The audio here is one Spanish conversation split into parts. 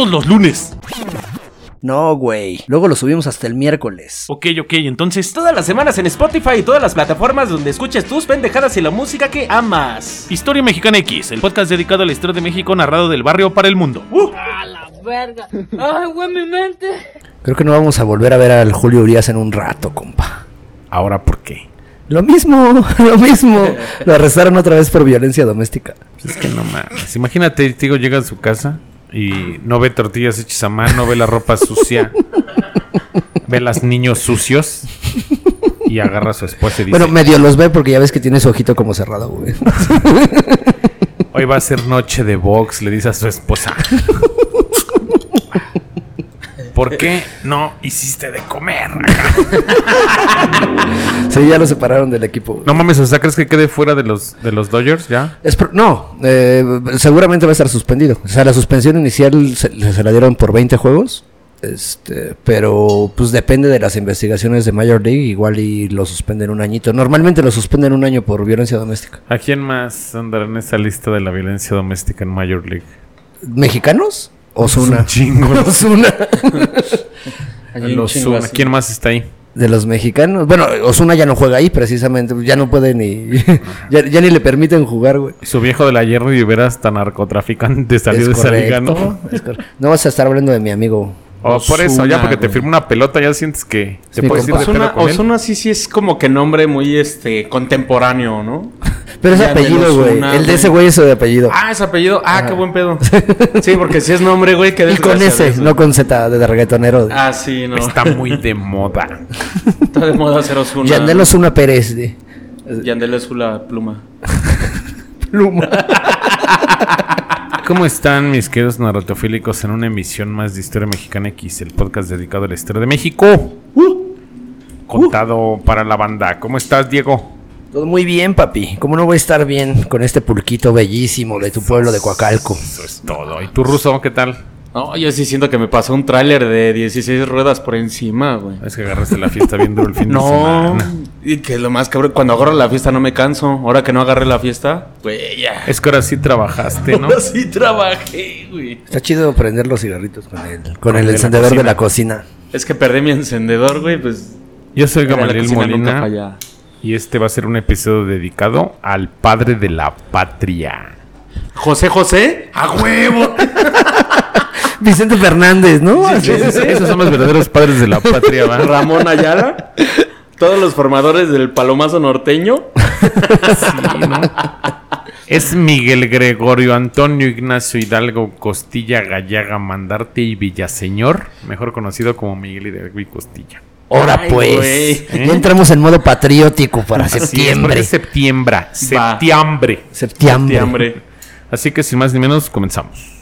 Todos los lunes. No, güey. Luego lo subimos hasta el miércoles. Ok, ok, entonces. Todas las semanas en Spotify y todas las plataformas donde escuches tus pendejadas y la música que amas. Historia Mexicana X, el podcast dedicado a la historia de México narrado del barrio para el mundo. A la verga. Ay, güey, mi mente. Creo que no vamos a volver a ver al Julio Urias en un rato, compa. Ahora, ¿por qué? Lo mismo, lo mismo. Lo arrestaron otra vez por violencia doméstica. Es que no mames. Imagínate, digo, llega a su casa y no ve tortillas hechas a mano, ve la ropa sucia, ve los niños sucios y agarra a su esposa y dice: Bueno, medio los ve porque ya ves que tiene su ojito como cerrado, güey. Hoy va a ser noche de box, le dice a su esposa. ¿Por qué no hiciste de comer? Sí, ya lo separaron del equipo. No mames, o sea, ¿crees que quede fuera de los, de los Dodgers ya? Es pro- no, eh, seguramente va a estar suspendido. O sea, la suspensión inicial se, se la dieron por 20 juegos. Este, pero pues depende de las investigaciones de Major League, igual y lo suspenden un añito. Normalmente lo suspenden un año por violencia doméstica. ¿A quién más andará en esa lista de la violencia doméstica en Major League? ¿Mexicanos? Osuna. Un chingo. Osuna. ¿Quién más está ahí? De los mexicanos. Bueno, Osuna ya no juega ahí precisamente. Ya no puede ni. ya, ya ni le permiten jugar, güey. Su viejo de la Jerry Rivera hasta narcotraficante salió Es de esa liga, ¿no? es. No vas a estar hablando de mi amigo. O por eso, ya Ozuna, porque te firma una pelota, ya sientes que te mi puedes ir de Osuna, con él. Osuna sí, sí es como que nombre muy este contemporáneo, ¿no? Pero es apellido, güey. El de ese güey es de apellido. Ah, es apellido. Ah, qué buen pedo. Sí, porque si es nombre, güey, qué y con ese, eso. no con Z de reggaetonero. Ah, sí, no. Está muy de moda. Está de moda hacer Osuna. Yandel Osuna Pérez. de- Yandel es la pluma. ¿Cómo están mis queridos narratofílicos en una emisión más de Historia Mexicana X, el podcast dedicado a la historia de México? Contado para la banda. ¿Cómo estás, Diego? Todo muy bien, papi. ¿Cómo no voy a estar bien con este pulquito bellísimo de tu pueblo de Coacalco? Eso es todo. ¿Y tú, Ruso, qué tal? No, yo sí siento que me pasó un tráiler de 16 ruedas por encima, güey. Es que agarraste la fiesta bien duro el fin de No, semana. y que lo más cabrón, cuando agarro la fiesta no me canso. Ahora que no agarré la fiesta, güey, ya. Es que ahora sí trabajaste, ¿no? Ahora sí trabajé, güey. Está chido prender los cigarritos con el, con el de la encendedor de la cocina. Es que perdí mi encendedor, güey, pues. Yo soy Gamaliel Molina y este va a ser un episodio dedicado al padre de la patria. José José, a huevo. Vicente Fernández, ¿no? Esos son los verdaderos padres de la patria, ¿va? Ramón Ayala. Todos los formadores del palomazo norteño. Es Miguel Gregorio Antonio Ignacio Hidalgo Costilla Gallaga Mandarte y Villaseñor, mejor conocido como Miguel Hidalgo y Costilla. Ahora pues. güey. Ya entramos en modo patriótico para Así septiembre. es septiembre. Septiembre. Septiembre. Hambre. Así que sin más ni menos, comenzamos.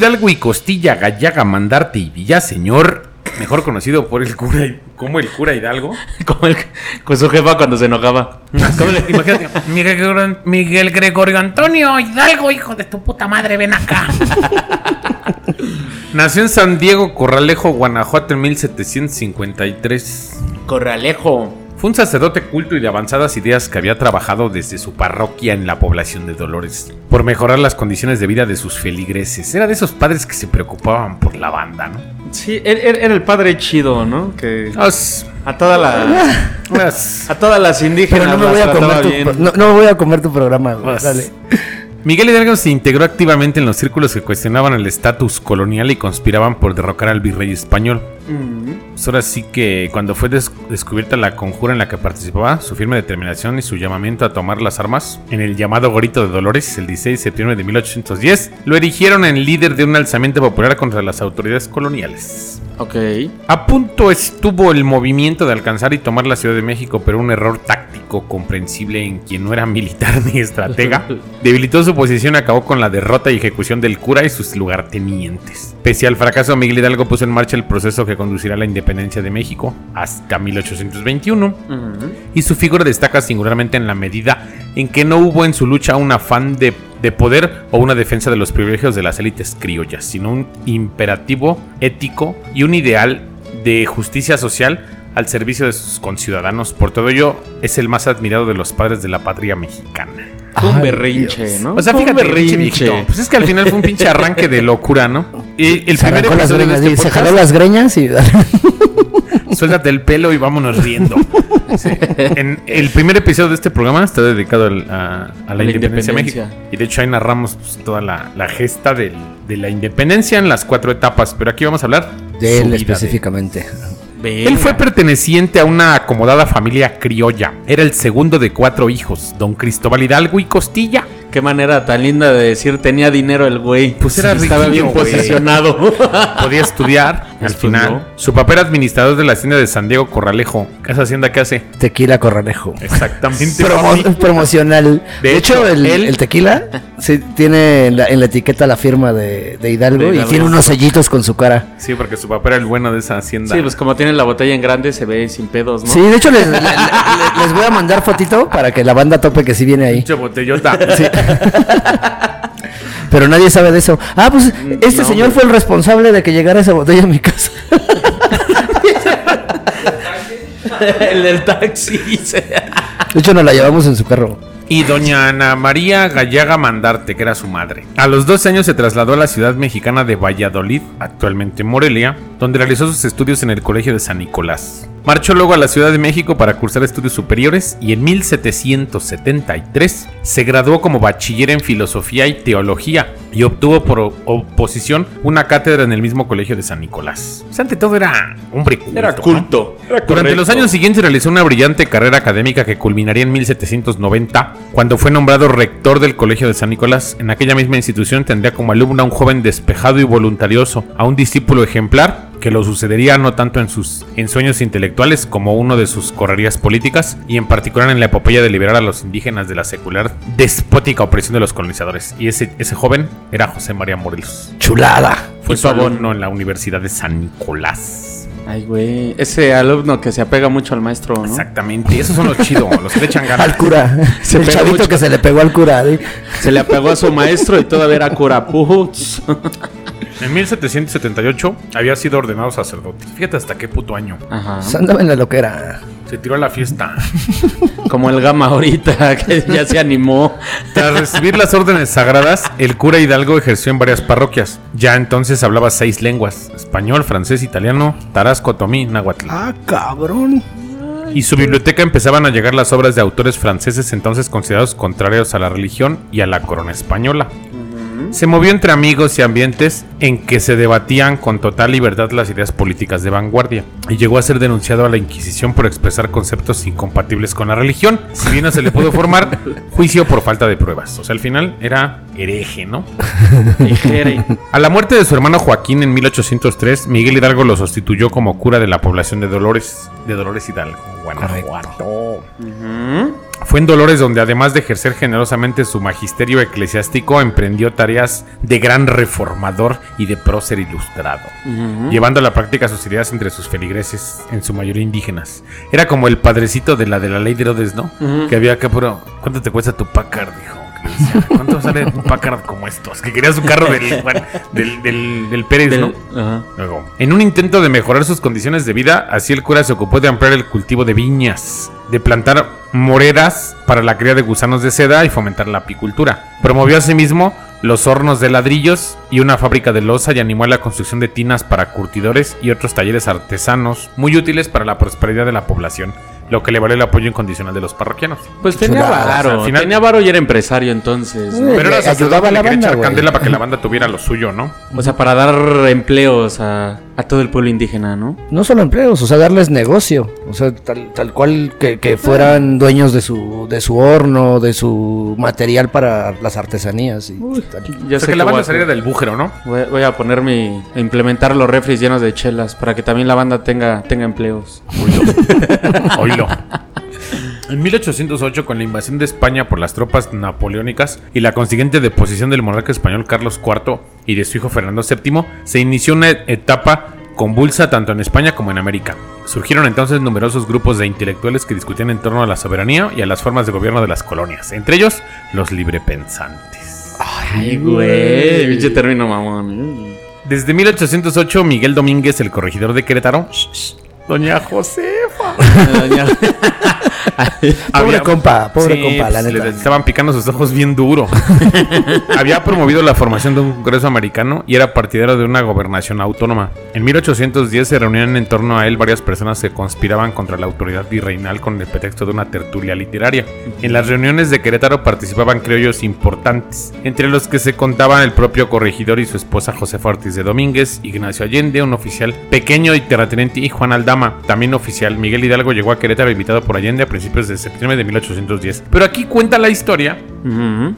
Hidalgo y Costilla Gallaga Mandarte y Villaseñor mejor conocido por el cura, como el cura Hidalgo. Como el, con su jefa cuando se enojaba. ¿Cómo le- Imagínate, Miguel, Gregorio- Miguel Gregorio Antonio Hidalgo, hijo de tu puta madre, ven acá. Nació en San Diego, Corralejo, Guanajuato en 1753. Corralejo. Fue un sacerdote culto y de avanzadas ideas que había trabajado desde su parroquia en la población de Dolores por mejorar las condiciones de vida de sus feligreses. Era de esos padres que se preocupaban por la banda, ¿no? Sí, era el padre chido, ¿no? Que As- a toda la, as- a todas las indígenas Pero no me las voy a comer tu, bien. pro- no, no me voy a comer tu programa, Dale. Miguel Hidalgo se integró activamente en los círculos que cuestionaban el estatus colonial y conspiraban por derrocar al virrey español. Pues ahora sí que cuando fue des- descubierta la conjura en la que participaba, su firme determinación y su llamamiento a tomar las armas en el llamado Grito de Dolores el 16 de septiembre de 1810, lo erigieron en líder de un alzamiento popular contra las autoridades coloniales. Ok. A punto estuvo el movimiento de alcanzar y tomar la Ciudad de México, pero un error táctico comprensible en quien no era militar ni estratega debilitó su posición y acabó con la derrota y ejecución del cura y sus lugartenientes. Pese al fracaso, Miguel Hidalgo puso en marcha el proceso que conducirá a la independencia de México hasta 1821 y su figura destaca singularmente en la medida en que no hubo en su lucha un afán de, de poder o una defensa de los privilegios de las élites criollas, sino un imperativo ético y un ideal de justicia social al servicio de sus conciudadanos. Por todo ello, es el más admirado de los padres de la patria mexicana. Fue un berrinche, Dios. ¿no? O sea, fíjate, berrinche. Pues es que al final fue un pinche arranque de locura, ¿no? Y el Se primer arrancó las episodio de greñas, este sí, se jaló las greñas y... Suéltate el pelo y vámonos riendo. Sí. En el primer episodio de este programa está dedicado al- a, a la, la independencia, de. México. Y de hecho ahí narramos pues, toda la, la gesta del- de la independencia en las cuatro etapas. Pero aquí vamos a hablar De su él vida, específicamente. Él fue perteneciente a una acomodada familia criolla. Era el segundo de cuatro hijos, don Cristóbal Hidalgo y Costilla. Qué manera tan linda de decir tenía dinero el güey. Pues era Estaba bien güey. posicionado. Podía estudiar al final. Su papá era administrador de la hacienda de San Diego Corralejo. ¿Esa hacienda qué hace? Tequila Corralejo. Exactamente. Promo- promocional. De De, hecho, hecho, el, él- el tequila sí, tiene en la, en la etiqueta la firma de, de Hidalgo, De y tiene unos sellitos con su cara. Sí, porque su papá era el bueno de esa hacienda. Sí, pues como tiene la botella en grande se ve sin pedos, ¿no? Sí, de hecho les, le- le- le- les voy a mandar fotito para que la banda tope que sí viene ahí. Pinche botellota. Pero nadie sabe de eso. Ah, pues este no, señor fue el responsable de que llegara esa botella a mi casa. el del taxi. dice. De hecho, nos la llevamos en su carro. Y doña Ana María Gallaga Mandarte, que era su madre. A los 12 años se trasladó a la ciudad mexicana de Valladolid, actualmente Morelia, donde realizó sus estudios en el Colegio de San Nicolás. Marchó luego a la Ciudad de México para cursar estudios superiores y en 1773 se graduó como bachiller en filosofía y teología y obtuvo por oposición una cátedra en el mismo Colegio de San Nicolás. O sea, ante todo era hombre culto. Era ¿no? culto. Era Durante los años siguientes realizó una brillante carrera académica que culminaría en 1790, cuando fue nombrado rector del Colegio de San Nicolás. En aquella misma institución tendría como alumno a un joven despejado y voluntarioso, a un discípulo ejemplar que lo sucedería no tanto en sus ensueños intelectuales como uno de sus correrías políticas y en particular en la epopeya de liberar a los indígenas de la secular despótica opresión de los colonizadores. Y ese, ese joven era José María Morelos. Chulada. Fue su alumno en la Universidad de San Nicolás. Ay, güey. Ese alumno que se apega mucho al maestro, ¿no? Exactamente, esos son los chidos, los que le echan ganas. Al cura. Se el pegó chavito mucho. que se le pegó al cura. ¿sí? Se le apegó a su maestro y todavía era cura. Putz. En 1778 había sido ordenado sacerdote. Fíjate hasta qué puto año. Ajá. Andaba en la loquera. Se tiró a la fiesta. Como el gama ahorita, que ya se animó. Tras recibir las órdenes sagradas, el cura Hidalgo ejerció en varias parroquias. Ya entonces hablaba seis lenguas: español, francés, italiano, tarasco, tomí, náhuatl. Ah, cabrón. Y su biblioteca empezaban a llegar las obras de autores franceses entonces considerados contrarios a la religión y a la corona española. Se movió entre amigos y ambientes en que se debatían con total libertad las ideas políticas de vanguardia y llegó a ser denunciado a la Inquisición por expresar conceptos incompatibles con la religión. Si bien no se le pudo formar juicio por falta de pruebas. O sea, al final era hereje, ¿no? A la muerte de su hermano Joaquín en 1803, Miguel Hidalgo lo sustituyó como cura de la población de Dolores, de Dolores Hidalgo, Guanajuato. Fue en Dolores donde además de ejercer generosamente su magisterio eclesiástico, emprendió tareas de gran reformador y de prócer ilustrado, llevando a la práctica sus ideas entre sus feligreses, en su mayoría indígenas. Era como el padrecito de la de la ley de Herodes, ¿no? Que había acá, pero ¿cuánto te cuesta tu Packard? Dijo. ¿Cuánto sale un Packard como estos? Que quería su carro del, bueno, del, del, del Pérez, ¿no? Ajá. Luego, en un intento de mejorar sus condiciones de vida, así el cura se ocupó de ampliar el cultivo de viñas, de plantar moreras para la cría de gusanos de seda y fomentar la apicultura. Promovió asimismo los hornos de ladrillos y una fábrica de loza y animó a la construcción de tinas para curtidores y otros talleres artesanos muy útiles para la prosperidad de la población, lo que le valió el apoyo incondicional de los parroquianos. Pues tenía varo. al final- Tenía varo y era empresario entonces. ¿no? Eh, Pero era le sacerdote, ayudaba a la banda, echar candela para que la banda tuviera lo suyo, ¿no? O sea, para dar empleos a, a todo el pueblo indígena, ¿no? No solo empleos, o sea, darles negocio. O sea, tal, tal cual que, que fueran dueños de su, de su horno, de su material para las artesanías. Y tal. Ya o sea, sé que que la banda saliera del bújero, ¿no? voy, voy a poner mi... a implementar los refris llenos de chelas para que también la banda tenga, tenga empleos. En 1808, con la invasión de España por las tropas napoleónicas y la consiguiente deposición del monarca español Carlos IV y de su hijo Fernando VII, se inició una etapa convulsa tanto en España como en América. Surgieron entonces numerosos grupos de intelectuales que discutían en torno a la soberanía y a las formas de gobierno de las colonias, entre ellos los librepensantes. Ay, güey. Pinche término mamón. ¿eh? Desde 1808, Miguel Domínguez, el corregidor de Querétaro, Doña Doña- Pobre Había- compa, pobre Sí, compa, la pues, neta. Le estaban picando sus ojos bien duro. Había promovido la formación de un congreso americano y era partidario de una gobernación autónoma. En 1810 se reunían en torno a él varias personas que conspiraban contra la autoridad virreinal con el pretexto de una tertulia literaria. En las reuniones de Querétaro participaban criollos importantes, entre los que se contaban el propio corregidor y su esposa Josefa Ortiz de Domínguez, Ignacio Allende, un oficial pequeño y terrateniente, y Juan Aldama, también oficial. Miguel Hidalgo llegó a Querétaro invitado por Allende a principios de septiembre de 1810. Pero aquí cuenta la historia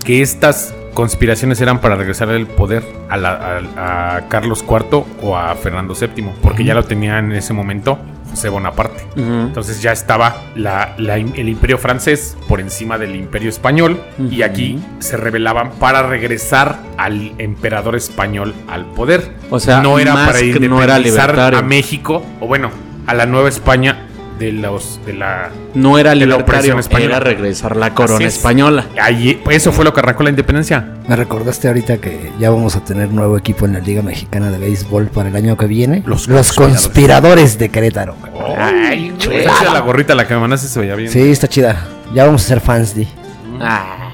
que estas conspiraciones eran para regresar el poder a, la- a- a Carlos IV o a Fernando VII, porque ya lo tenía en ese momento José Bonaparte. Entonces ya estaba la- la- el imperio francés por encima del imperio español y aquí se rebelaban para regresar al emperador español al poder. O sea, no era para que no era independizar a México o bueno, a la Nueva España de los de la No era la libertario, era regresar la corona es. española. Ahí, eso fue lo que arrancó la independencia. Me recordaste ahorita que ya vamos a tener nuevo equipo en la Liga Mexicana de Béisbol para el año que viene. Los Los, conspiradores. conspiradores de Querétaro. Ay, Está chida la gorrita la que me mandaste se veía bien. Sí, está chida. Ya vamos a ser fans de. Ah,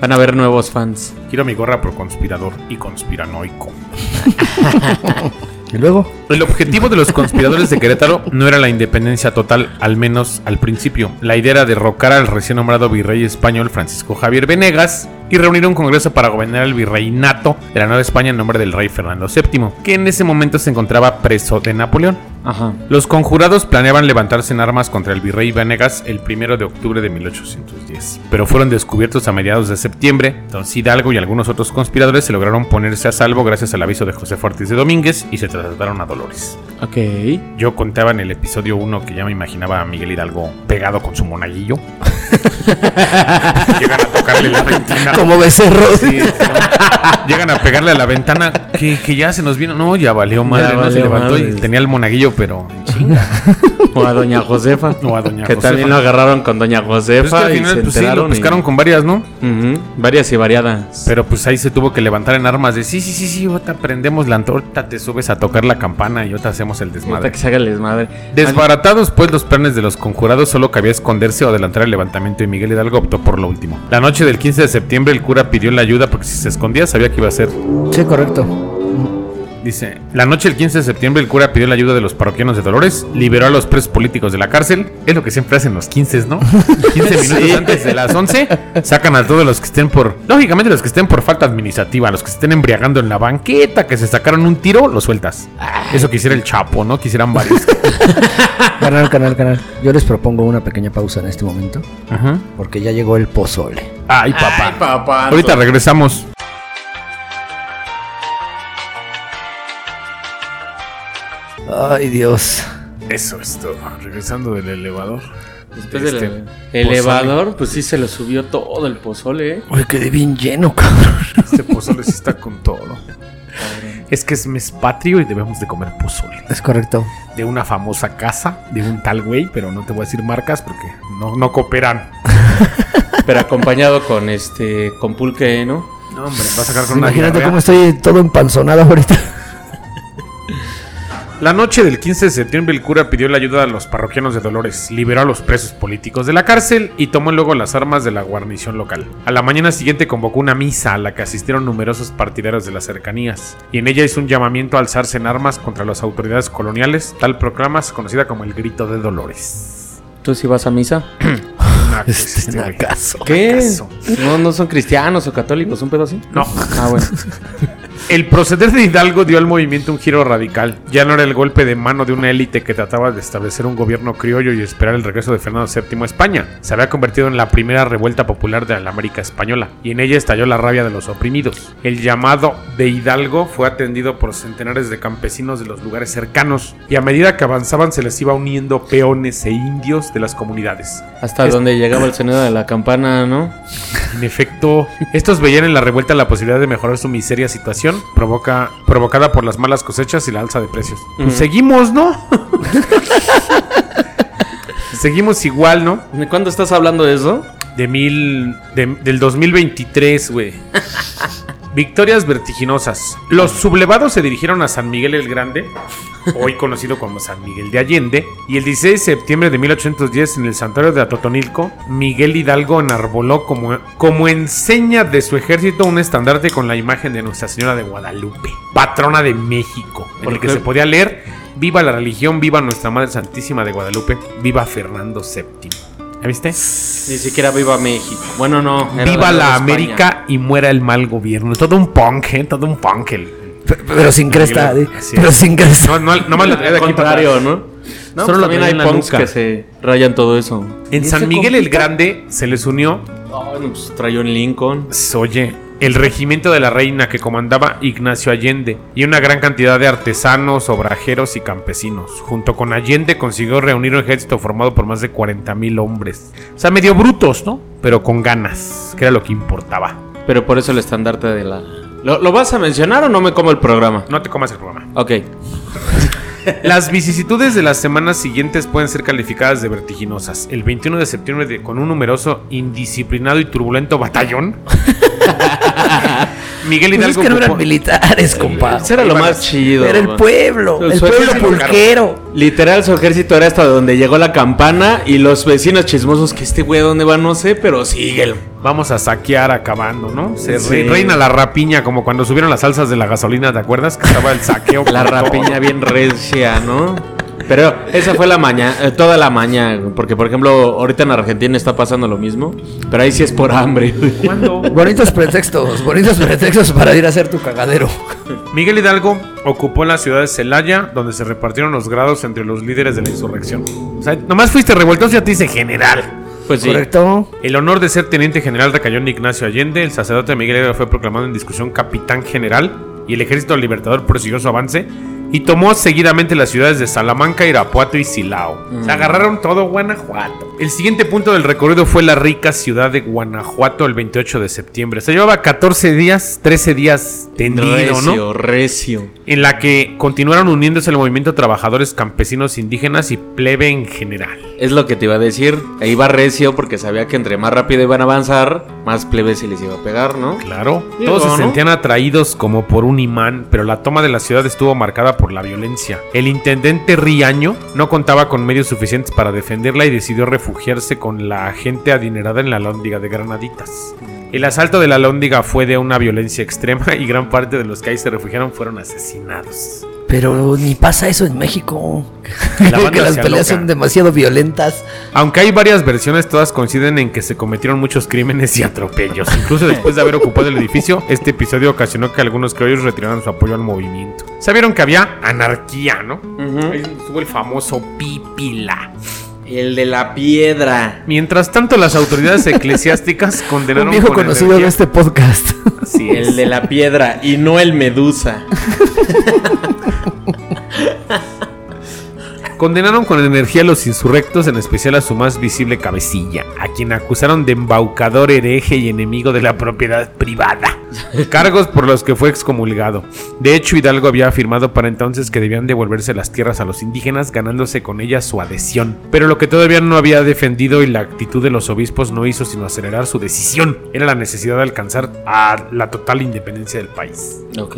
van a haber nuevos fans. Quiero mi gorra por conspirador y conspiranoico. Y luego, El objetivo de los conspiradores de Querétaro no era la independencia total, al menos al principio. La idea era derrocar al recién nombrado virrey español Francisco Javier Venegas y reunir un congreso para gobernar el virreinato de la Nueva España en nombre del rey Fernando VII, que en ese momento se encontraba preso de Napoleón. Ajá. Los conjurados planeaban levantarse en armas contra el virrey Venegas el primero de octubre de 1810, pero fueron descubiertos a mediados de septiembre. Entonces Hidalgo y algunos otros conspiradores se lograron ponerse a salvo gracias al aviso de José Ortiz de Domínguez y se trasladaron a Dolores. Ok. Yo contaba en el episodio 1 que ya me imaginaba a Miguel Hidalgo pegado con su monaguillo. Llegan a tocarle la ventana. como becerro. Sí, Llegan a pegarle a la ventana que, que ya se nos vino. No, ya valió madre. no se valió levantó y tenía el monaguillo, pero en chinga. O a Doña Josefa. O a Doña que Josefa. también lo agarraron con Doña Pero es Josefa que al y se pues sí, lo y- buscaron con varias, ¿no? Varias y variadas. Pero pues ahí se tuvo que levantar en armas de sí, sí, sí, sí, ahorita prendemos la ahorita te subes a tocar la campana y ahorita hacemos el desmadre. que se haga el desmadre. Desbaratados pues los planes de los conjurados, solo cabía esconderse o adelantar el levantamiento y Miguel Hidalgo optó por lo último. La noche del 15 de septiembre el cura pidió la ayuda porque si se escondía sabía que iba a ser. Sí, correcto. Dice, la noche del 15 de septiembre el cura pidió la ayuda de los parroquianos de Dolores, liberó a los presos políticos de la cárcel, es lo que siempre hacen los 15, ¿no? 15 minutos antes de las 11, sacan a todos los que estén por, lógicamente los que estén por falta administrativa, los que se estén embriagando en la banqueta, que se sacaron un tiro, los sueltas. Eso quisiera el Chapo, ¿no? Quisieran varios. Canal, canal, canal. Yo les propongo una pequeña pausa en este momento. Ajá. Porque ya llegó el pozole. Ay, papá. Ay, papá. Ahorita regresamos. Ay, Dios. Eso es todo. Regresando del elevador. Después Este, del elevador, pues sí se lo subió todo el pozole, ¿eh? Uy, quedé bien lleno, cabrón. Este pozole sí está con todo. es que es mes patrio y debemos de comer pozole. Es correcto. De una famosa casa, de un tal güey, pero no te voy a decir marcas porque no, no cooperan. Pero acompañado con este con pulque, ¿no? No, hombre, vas a sacar con una Imagínate diarrea. cómo estoy todo empanzonado ahorita. La noche del 15 de septiembre el cura pidió la ayuda a los parroquianos de Dolores, liberó a los presos políticos de la cárcel y tomó luego las armas de la guarnición local. A la mañana siguiente convocó una misa a la que asistieron numerosos partidarios de las cercanías, y en ella hizo un llamamiento a alzarse en armas contra las autoridades coloniales, tal proclama es conocida como el Grito de Dolores. ¿Tú sí vas a misa? Este, acaso. ¿Qué? ¿Acaso? No, no son cristianos o católicos, un pedo así. No. Ah, bueno. El proceder de Hidalgo dio al movimiento un giro radical. Ya no era el golpe de mano de una élite que trataba de establecer un gobierno criollo y esperar el regreso de Fernando VII a España. Se había convertido en la primera revuelta popular de la América española, y en ella estalló la rabia de los oprimidos. El llamado de Hidalgo fue atendido por centenares de campesinos de los lugares cercanos, y a medida que avanzaban se les iba uniendo peones e indios de las comunidades. Hasta Es- donde llegaba el sonido de la campana, ¿no? En efecto, estos veían en la revuelta la posibilidad de mejorar su miseria situación provoca, provocada por las malas cosechas y la alza de precios. Pues seguimos, ¿no? seguimos igual, ¿no? ¿De cuándo estás hablando de eso? De mil. de- del 2023, güey. Victorias vertiginosas. Los sublevados se dirigieron a San Miguel el Grande, hoy conocido como San Miguel de Allende, y el 16 de septiembre de 1810 en el santuario de Atotonilco, Miguel Hidalgo enarboló como, como enseña de su ejército un estandarte con la imagen de Nuestra Señora de Guadalupe, patrona de México, en ¿Por el que se podía leer Viva la religión, viva Nuestra Madre Santísima de Guadalupe, viva Fernando VII. ¿Ya viste? Ni siquiera viva México. Bueno, no. Viva la. América y muera el mal gobierno. Todo un punk, ¿eh? Todo un punk. El... Pero sin cresta, pero sin cresta. No, no, no más lo traía de aquí para contrario. ¿no? No, Solo lo también hay en la punks que se rayan todo eso. En ¿Y San Miguel el? Grande se les unió, Ah, bueno, pues traía un Lincoln. oye, el regimiento de la reina que comandaba Ignacio Allende y una gran cantidad de artesanos, obrajeros y campesinos. Junto con Allende consiguió reunir un ejército formado por más de 40 mil hombres. O sea, medio brutos, ¿no? Pero con ganas, que era lo que importaba. Pero por eso el estandarte de la. ¿Lo, lo vas a mencionar o no me como el programa? No te comas el programa. Ok. Las vicisitudes de las semanas siguientes pueden ser calificadas de vertiginosas. El 21 de septiembre, de- con un numeroso, indisciplinado y turbulento batallón, Miguel Pues es Hidalgo que no eran ocupó- militares, compa. Eso era lo más chido. Era el pueblo, el Su pueblo pulquero. Literal, su ejército era hasta donde llegó la campana y los vecinos chismosos que este güey a dónde va no sé, pero síguelo. Vamos a saquear acabando, ¿no? Se Sí. reina la rapiña, como cuando subieron las salsas de la gasolina, ¿te acuerdas? Que estaba el saqueo. La rapiña bien recia, ¿no? Pero esa fue la maña, eh, toda la maña, porque por ejemplo, ahorita en Argentina está pasando lo mismo, pero ahí sí es por hambre. ¿Cuándo? Bonitos pretextos, bonitos pretextos para ir a hacer tu cagadero. Miguel Hidalgo ocupó la ciudad de Celaya, donde se repartieron los grados entre los líderes de la insurrección. O sea, nomás fuiste revoltoso y ya te dice general. Pues sí. ¿Correcto? El honor de ser teniente general recayó en Ignacio Allende. El sacerdote Miguel Hidalgo fue proclamado en discusión capitán general y el ejército libertador prosiguió su avance y tomó seguidamente las ciudades de Salamanca, Irapuato y Silao. Se agarraron todo Guanajuato. El siguiente punto del recorrido fue la rica ciudad de Guanajuato el 28 de septiembre. Se llevaba 14 días, 13 días tendido, ¿no? recio, en la que continuaron uniéndose el movimiento trabajadores, campesinos, indígenas y plebe en general. Es lo que te iba a decir. Ahí va recio porque sabía que entre más rápido iban a avanzar, más plebe se les iba a pegar, ¿no? Claro, todos se ¿no? sentían atraídos como por un imán, pero la toma de la ciudad estuvo marcada por la violencia. El intendente Riaño no contaba con medios suficientes para defenderla y decidió refugiarse con la gente adinerada en la lóndiga de Granaditas. El asalto de la lóndiga fue de una violencia extrema y gran parte de los que ahí se refugiaron fueron asesinados. Pero ni pasa eso en México. La banda que las peleas son demasiado violentas. Aunque hay varias versiones, todas coinciden en que se cometieron muchos crímenes y atropellos. Incluso después de haber ocupado el edificio, este episodio ocasionó que algunos criollos retiraran su apoyo al movimiento. Sabieron que había anarquía, ¿no? Ahí estuvo el famoso Pipila. El de la piedra. Mientras tanto, las autoridades eclesiásticas condenaron Un viejo con conocido de este podcast. Así es. El de la piedra y no el medusa. Condenaron con energía a los insurrectos, en especial a su más visible cabecilla, a quien acusaron de embaucador, hereje y enemigo de la propiedad privada. Cargos por los que fue excomulgado. De hecho, Hidalgo había afirmado para entonces que debían devolverse las tierras a los indígenas, ganándose con ellas su adhesión. Pero lo que todavía no había defendido y la actitud de los obispos no hizo sino acelerar su decisión. Era la necesidad de alcanzar a la total independencia del país. Ok.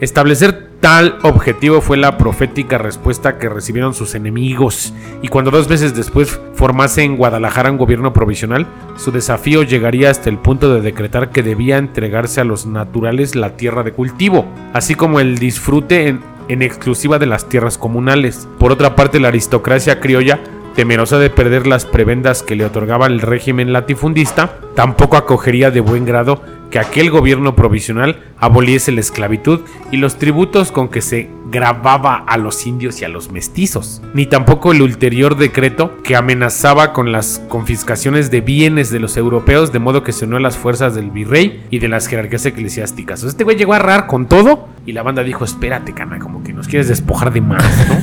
Establecer tal objetivo fue la profética respuesta que recibieron sus enemigos, y cuando dos meses después formase en Guadalajara un gobierno provisional, su desafío llegaría hasta el punto de decretar que debía entregarse a los naturales la tierra de cultivo, así como el disfrute en, en exclusiva de las tierras comunales. Por otra parte, la aristocracia criolla temerosa de perder las prebendas que le otorgaba el régimen latifundista, tampoco acogería de buen grado que aquel gobierno provisional aboliese la esclavitud y los tributos con que se grababa a los indios y a los mestizos, ni tampoco el ulterior decreto que amenazaba con las confiscaciones de bienes de los europeos, de modo que se unió a las fuerzas del virrey y de las jerarquías eclesiásticas. Este güey llegó a arrar con todo y la banda dijo, espérate, cana, como que nos quieres despojar de más, ¿no?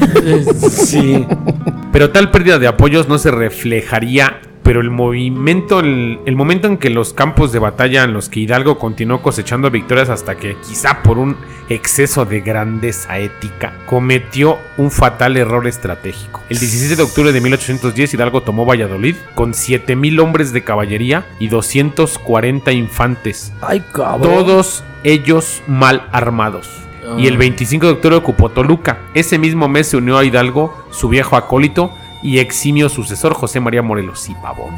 Sí. Pero tal pérdida de apoyos no se reflejaría, pero el movimiento, el, el momento en que los campos de batalla en los que Hidalgo continuó cosechando victorias hasta que, quizá por un exceso de grandeza ética, cometió un fatal error estratégico. El 17 de octubre de 1810 Hidalgo tomó Valladolid con 7000 hombres de caballería y 240 infantes, Ay, cabrón. todos ellos mal armados. Y el 25 de octubre ocupó Toluca. Ese mismo mes se unió a Hidalgo su viejo acólito y eximio sucesor José María Morelos y Pavón,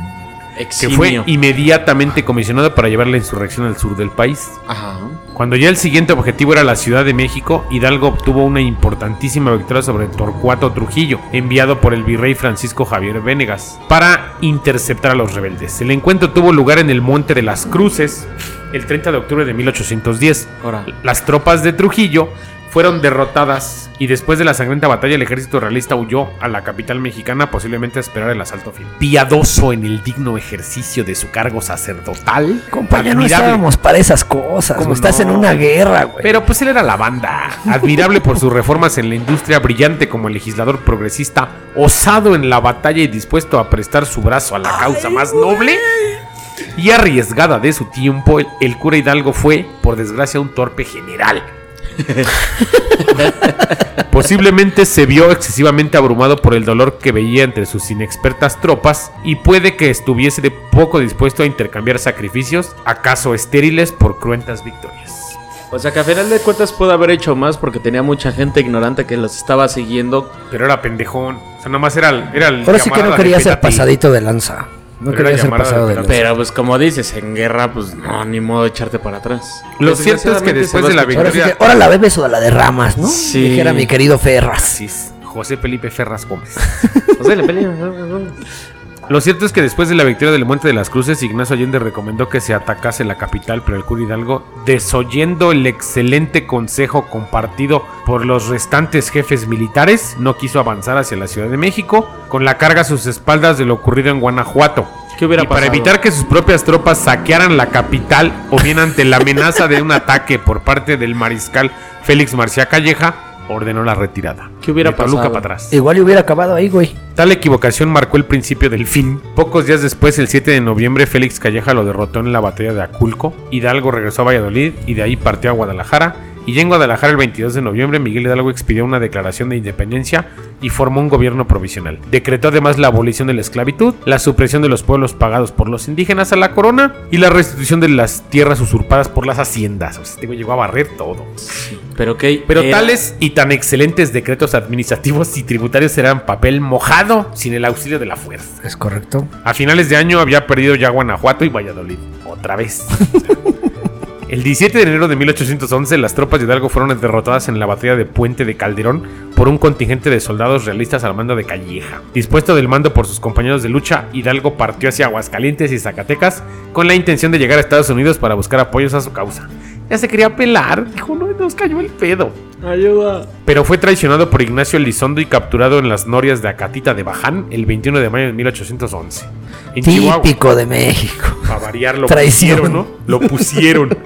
que fue inmediatamente comisionado para llevar la insurrección al sur del país. Ajá. Cuando ya el siguiente objetivo era la Ciudad de México, Hidalgo obtuvo una importantísima victoria sobre Torcuato Trujillo, enviado por el virrey Francisco Javier Venegas, para interceptar a los rebeldes. El encuentro tuvo lugar en el Monte de las Cruces el 30 de octubre de 1810. Ahora. Las tropas de Trujillo fueron derrotadas y después de la sangrienta batalla el ejército realista huyó a la capital mexicana posiblemente a esperar el asalto final. Piadoso en el digno ejercicio de su cargo sacerdotal. Compañero, no admirable- estábamos para esas cosas. ¿Cómo güey. Estás no? en una guerra, güey. Pero pues él era la banda. Admirable por sus reformas en la industria, brillante como el legislador progresista, osado en la batalla y dispuesto a prestar su brazo a la causa más noble y arriesgada de su tiempo, el, el cura Hidalgo fue, por desgracia, un torpe general. Posiblemente se vio excesivamente abrumado por el dolor que veía entre sus inexpertas tropas y puede que estuviese de poco dispuesto a intercambiar sacrificios, acaso estériles, por cruentas victorias. O sea que a final de cuentas pudo haber hecho más porque tenía mucha gente ignorante que los estaba siguiendo. Pero era pendejón. O sea, nomás era, el- era el. Ahora sí que no quería ser pasadito de lanza. No quería ser pasado de. Pero pues como dices, en guerra, pues no, ni modo de echarte para atrás. Lo cierto es que Desgraciadamente después de la a escuchar- Ahora sí victoria. que, ahora la bebes o la derramas, ¿no? Sí. Dijera mi querido Ferras. Así es, José Felipe Ferraz Gómez. O sea, le peleé. Lo cierto es que después de la victoria del Monte de las Cruces, Ignacio Allende recomendó que se atacase la capital, pero el cura Hidalgo, desoyendo el excelente consejo compartido por los restantes jefes militares, no quiso avanzar hacia la Ciudad de México, con la carga a sus espaldas de lo ocurrido en Guanajuato. ¿Qué hubiera y para pasado? evitar que sus propias tropas saquearan la capital o bien ante la amenaza de un ataque por parte del mariscal Félix Marciá Calleja, ordenó la retirada. ¿Qué hubiera De Toluca pasado? para atrás. Igual y hubiera acabado ahí, güey. Tal equivocación marcó el principio del fin. Pocos días después, el 7 de noviembre, Félix Calleja lo derrotó en la batalla de Aculco. Hidalgo regresó a Valladolid y de ahí partió a Guadalajara. Y ya en Guadalajara el 22 de noviembre, Miguel Hidalgo expidió una declaración de independencia y formó un gobierno provisional. Decretó además la abolición de la esclavitud, la supresión de los pueblos pagados por los indígenas a la corona y la restitución de las tierras usurpadas por las haciendas. O sea, este llegó a barrer todo. Pero qué. Pero era- tales y tan excelentes decretos administrativos y tributarios eran papel mojado sin el auxilio de la fuerza. Es correcto. A finales de año había perdido ya Guanajuato y Valladolid. Otra vez. El 17 de enero de 1811 las tropas de Hidalgo fueron derrotadas en la batalla de Puente de Calderón por un contingente de soldados realistas al mando de Calleja. Dispuesto del mando por sus compañeros de lucha, Hidalgo partió hacia Aguascalientes y Zacatecas con la intención de llegar a Estados Unidos para buscar apoyos a su causa. Ya se quería pelar, dijo, no, nos cayó el pedo. Ayuda. Pero fue traicionado por Ignacio Elizondo y capturado en las norias de Acatita de Baján el 21 de mayo de 1811. En Chihuahua, Típico de México. para variar, lo Traición. pusieron, ¿no? Lo pusieron.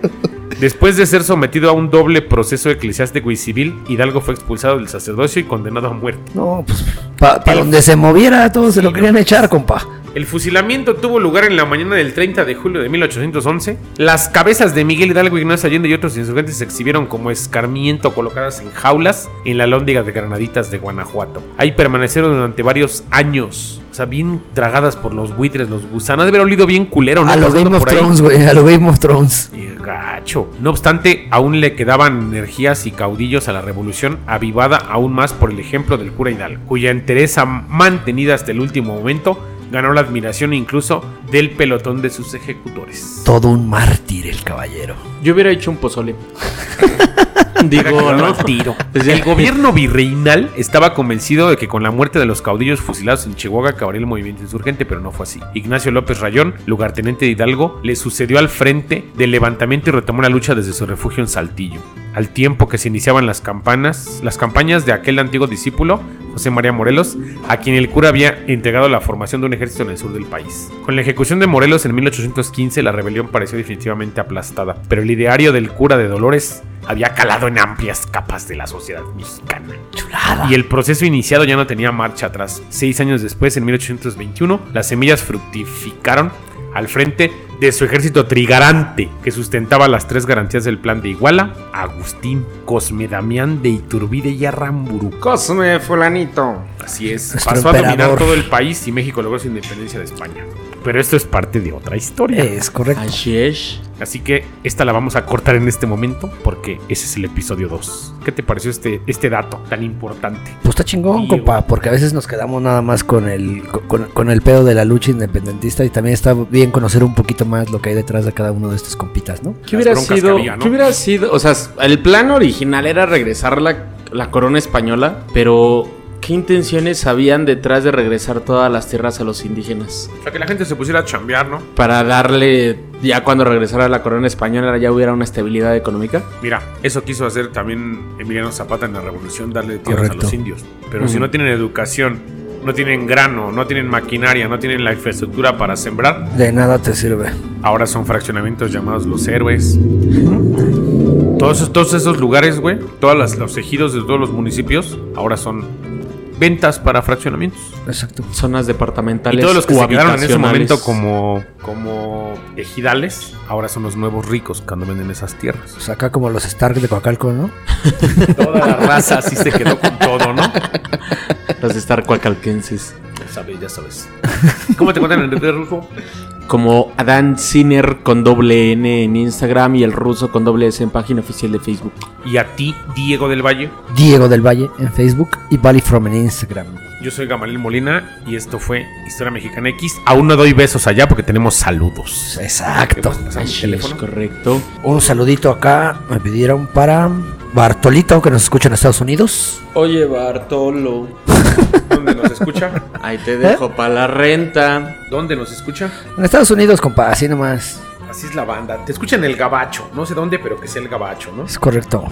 Después de ser sometido a un doble proceso eclesiástico y civil, Hidalgo fue expulsado del sacerdocio y condenado a muerte. No, pues para donde se moviera todos se lo querían echar, compa. El fusilamiento tuvo lugar en la mañana del 30 de julio de 1811. Las cabezas de Miguel Hidalgo, Ignacio Allende y otros insurgentes se exhibieron como escarmiento colocadas en jaulas en la lóndiga de Granaditas de Guanajuato. Ahí permanecieron durante varios años. O sea, bien tragadas por los buitres, los gusanos. Debe haber olido bien culero, ¿no? A lo Pasando Game of. Thrones, güey, a lo Game of Thrones. Y gacho. No obstante, aún le quedaban energías y caudillos a la revolución, avivada aún más por el ejemplo del cura Hidalgo, cuya entereza mantenida hasta el último momento ganó la admiración incluso del pelotón de sus ejecutores. Todo un mártir el caballero. Yo hubiera hecho un pozole. Digo, no ¿no? tiro. Pues. El gobierno virreinal estaba convencido de que con la muerte de los caudillos fusilados en Chihuahua acabaría el movimiento insurgente, pero no fue así. Ignacio López Rayón, lugarteniente de Hidalgo, le sucedió al frente del levantamiento y retomó la lucha desde su refugio en Saltillo. Al tiempo que se iniciaban las campanas, las campañas de aquel antiguo discípulo, José María Morelos, a quien el cura había entregado la formación de un ejército en el sur del país. Con la ejecución de Morelos en 1815, la rebelión pareció definitivamente aplastada, pero el ideario del cura de Dolores había calado en amplias capas de la sociedad mexicana. Chulada. Y el proceso iniciado ya no tenía marcha atrás. Seis años después, en 1821, las semillas fructificaron al frente de su ejército trigarante que sustentaba las tres garantías del plan de Iguala, Agustín, Cosme Damián de Iturbide y Arramburu. Cosme, fulanito. Así es, Nuestro pasó a dominar todo el país y México logró su independencia de España. Pero esto es parte de otra historia. Es correcto. Así es. Así que esta la vamos a cortar en este momento porque ese es el episodio 2. ¿Qué te pareció este, este dato tan importante? Pues está chingón, compa, porque a veces nos quedamos nada más con el, con, con el pedo de la lucha independentista y también está bien conocer un poquito más lo que hay detrás de cada uno de estos compitas, ¿no? ¿Qué hubiera que sido? había, ¿no? ¿Qué hubiera sido? O sea, el plan original era regresar la, la corona española, pero ¿qué intenciones habían detrás de regresar todas las tierras a los indígenas? O sea, que la gente se pusiera a chambear, ¿no? Para darle, ya cuando regresara la corona española, ya hubiera una estabilidad económica. Mira, eso quiso hacer también Emiliano Zapata en la revolución, darle tierras Correcto. a los indios. Pero si no tienen educación, no tienen grano, no tienen maquinaria, no tienen la infraestructura para sembrar, De nada te sirve. ahora son fraccionamientos llamados los héroes. Todos, esos- todos esos lugares, güey, todos los ejidos de todos los municipios, ahora son ventas para fraccionamientos. Exacto. Zonas Y departamentales todos los que se quedaron en ese momento como, como ejidales, ahora son los nuevos ricos cuando venden esas tierras. Pues acá como los Stark de Coacalco, ¿no? Toda la raza así se quedó con todo, ¿no? Las de estar Ya sabes, ya sabes. ¿Cómo te cuentan en el Twitter ruso? Como Adán Sinner con doble N en Instagram y el ruso con doble S en página oficial de Facebook. Y a ti, Diego del Valle. Diego del Valle en Facebook y Valley From en Instagram. Yo soy Gamaliel Molina y esto fue Historia Mexicana X. Aún no doy besos allá porque tenemos saludos. Exacto. Es, teléfono. correcto. Un saludito acá me pidieron para Bartolito, que nos escucha en Estados Unidos. Oye, Bartolo. ¿Dónde nos escucha? Ahí te dejo para la renta. ¿Dónde nos escucha? En Estados Unidos, compa, así nomás. Así es la banda. Te escucha en el Gabacho. No sé dónde, pero que sea el Gabacho, ¿no? Es correcto.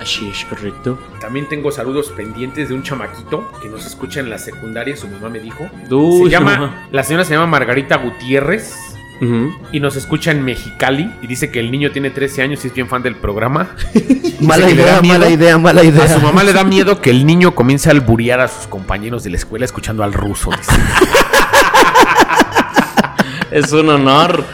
Así es, correcto. También tengo saludos pendientes de un chamaquito que nos escucha en la secundaria. Su mamá me dijo. Uy, se llama, mamá. la señora se llama Margarita Gutiérrez. Y nos escucha en Mexicali. Y dice que el niño tiene 13 años y es bien fan del programa. Mala idea, mala idea, mala idea. A su mamá le da miedo que el niño comience a alburear a sus compañeros de la escuela escuchando al ruso. Es un honor.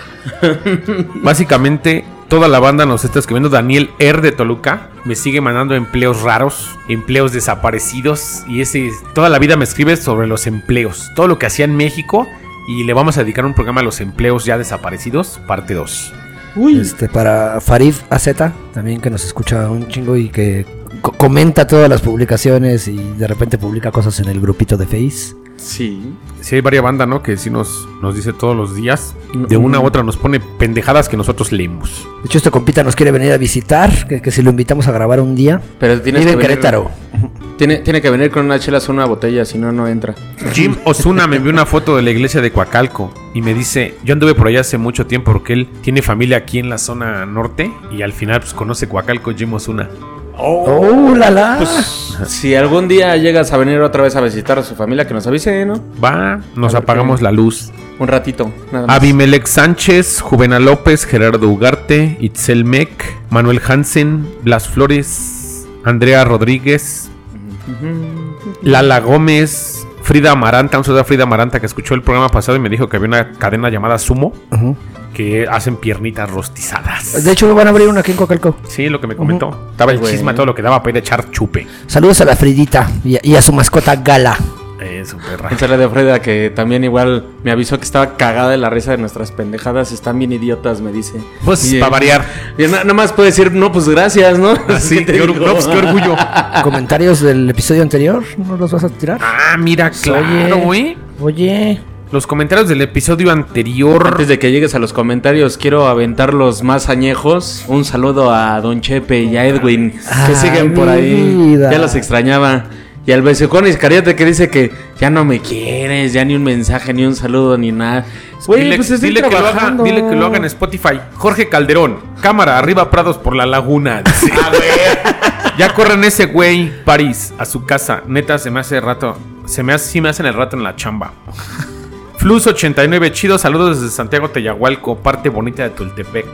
Básicamente, toda la banda nos está escribiendo. Daniel R. de Toluca me sigue mandando empleos raros, empleos desaparecidos. Y ese toda la vida me escribe sobre los empleos, todo lo que hacía en México. Y le vamos a dedicar un programa a los empleos ya desaparecidos, parte 2. Uy. Este, para Farid AZ, también que nos escucha un chingo y que co- comenta todas las publicaciones y de repente publica cosas en el grupito de Face. Sí. Sí, hay varias bandas, ¿no? Que sí nos, nos dice todos los días. De una u otra nos pone pendejadas que nosotros leemos. De hecho, este compita nos quiere venir a visitar, que, que si lo invitamos a grabar un día. Pero tienes Vive que en venir- Querétaro. Tiene, tiene que venir con una chelas o una botella, si no, no entra. Jim Osuna me envió una foto de la iglesia de Coacalco y me dice, yo anduve por allá hace mucho tiempo porque él tiene familia aquí en la zona norte y al final pues conoce Coacalco Jim Osuna. ¡Oh, la la! Pues, si algún día llegas a venir otra vez a visitar a su familia, que nos avise, ¿no? Va, nos apagamos qué- la luz. Un ratito, nada más. Abimelec Sánchez, Juvenal López, Gerardo Ugarte, Itzel Meck, Manuel Hansen, Blas Flores, Andrea Rodríguez, Lala Gómez, Frida Amaranta, un saludo a Frida Amaranta que escuchó el programa pasado y me dijo que había una cadena llamada Sumo Ujú. Que hacen piernitas rostizadas. De hecho, van a abrir una aquí en Coacalco. Sí, lo que me comentó. Estaba el bueno. todo lo que daba para ir a echar chupe. Saludos a la Fridita y a, y a su mascota Gala. Eso, perra. Un saludo de Freda que también igual me avisó que estaba cagada de la risa de nuestras pendejadas. Están bien idiotas, me dice. Pues, Y, para eh, variar. Y na- nada más puede decir, no, pues gracias, ¿no? Así, ¿Qué te qué, or- digo? no, pues, qué orgullo. ¿Comentarios del episodio anterior? ¿No los vas a tirar? Ah, mira, claro, güey. Oye. Los comentarios del episodio anterior. Antes de que llegues a los comentarios, quiero aventar los más añejos. Un saludo a Don Chepe y a Edwin, que Ay, siguen por ahí. vida. Ya los extrañaba. Y al Besicón Iscariote que dice que ya no me quieres, ya ni un mensaje, ni un saludo, ni nada. Güey, dile, pues estoy dile que lo haga, trabajando. dile que lo haga en Spotify. Jorge Calderón, cámara, arriba Prados por la laguna. dice. ya corren ese güey, París, a su casa. Neta, se me hace rato. Se me hace, sí me hacen el rato en la chamba. Flus89, chido, saludos desde Santiago Teyahualco, parte bonita de Tultepec.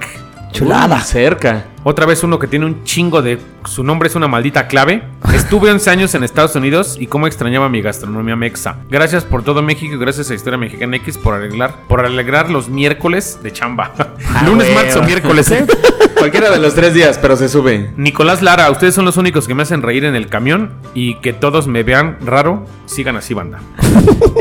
Chulada. Uy, cerca. Otra vez uno que tiene un chingo de... Su nombre es una maldita clave. Estuve 11 años en Estados Unidos y cómo extrañaba mi gastronomía mexa. Gracias por todo México y gracias a Historia Mexicana X por arreglar, por alegrar los miércoles de chamba. Lunes, huevo. martes o miércoles, ¿eh? Cualquiera de los tres días, pero se sube. Nicolás Lara, ustedes son los únicos que me hacen reír en el camión y que todos me vean raro. Sigan así, banda.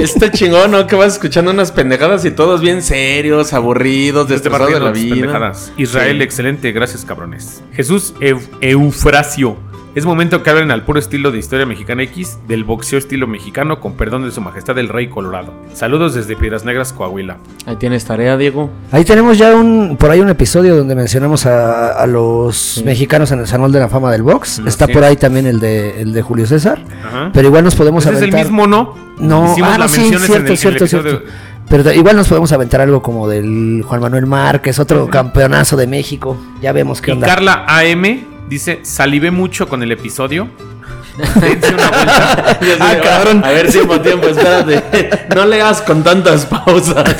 Está chingón, ¿no? Que vas escuchando unas pendejadas y todos bien serios, aburridos, Este destrozados de la vida. pendejadas. Israel, Sí. excelente, gracias cabrones. Jesús Eu- Eufrasio. Es momento que hablen al puro estilo de historia mexicana X, del boxeo estilo mexicano, con perdón de su majestad el rey colorado. Saludos desde Piedras Negras, Coahuila. Ahí tienes tarea, Diego. Ahí tenemos ya un por ahí un episodio donde mencionamos a, a los mexicanos en el Salón de la Fama del Box. Está sí. por ahí también el de el de Julio César. Ajá. Pero igual nos podemos Ese es el aventar. mismo, ¿no? No, Hicimos ah, sí, cierto, en el, cierto, en el episodio cierto. Pero igual nos podemos aventar algo como del Juan Manuel Márquez, otro campeonazo de México. Ya vemos qué Y onda. Carla AM dice, salivé mucho con el episodio. Dense una vuelta. ah, cabrón. A ver, tiempo, tiempo, espérate. No leas con tantas pausas.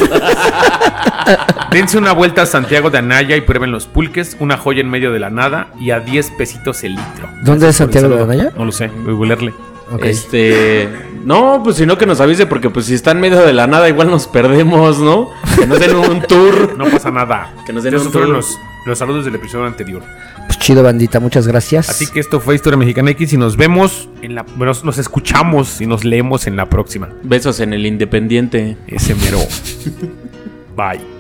Dense una vuelta a Santiago de Anaya y prueben los pulques, una joya en medio de la nada y a 10 pesitos el litro. ¿Dónde es Santiago de. Anaya? No lo sé, voy a googlearle. Este. No, pues sino que nos avise, porque pues si está en medio de la nada, igual nos perdemos, ¿no? Que nos den un tour. No pasa nada. Que nos den Esos un tour. los, los saludos del episodio anterior. Pues chido, bandita, muchas gracias. Así que esto fue Historia Mexicana X y nos vemos en la... Bueno, nos escuchamos y nos leemos en la próxima. Besos en el Independiente. Ese mero. Bye.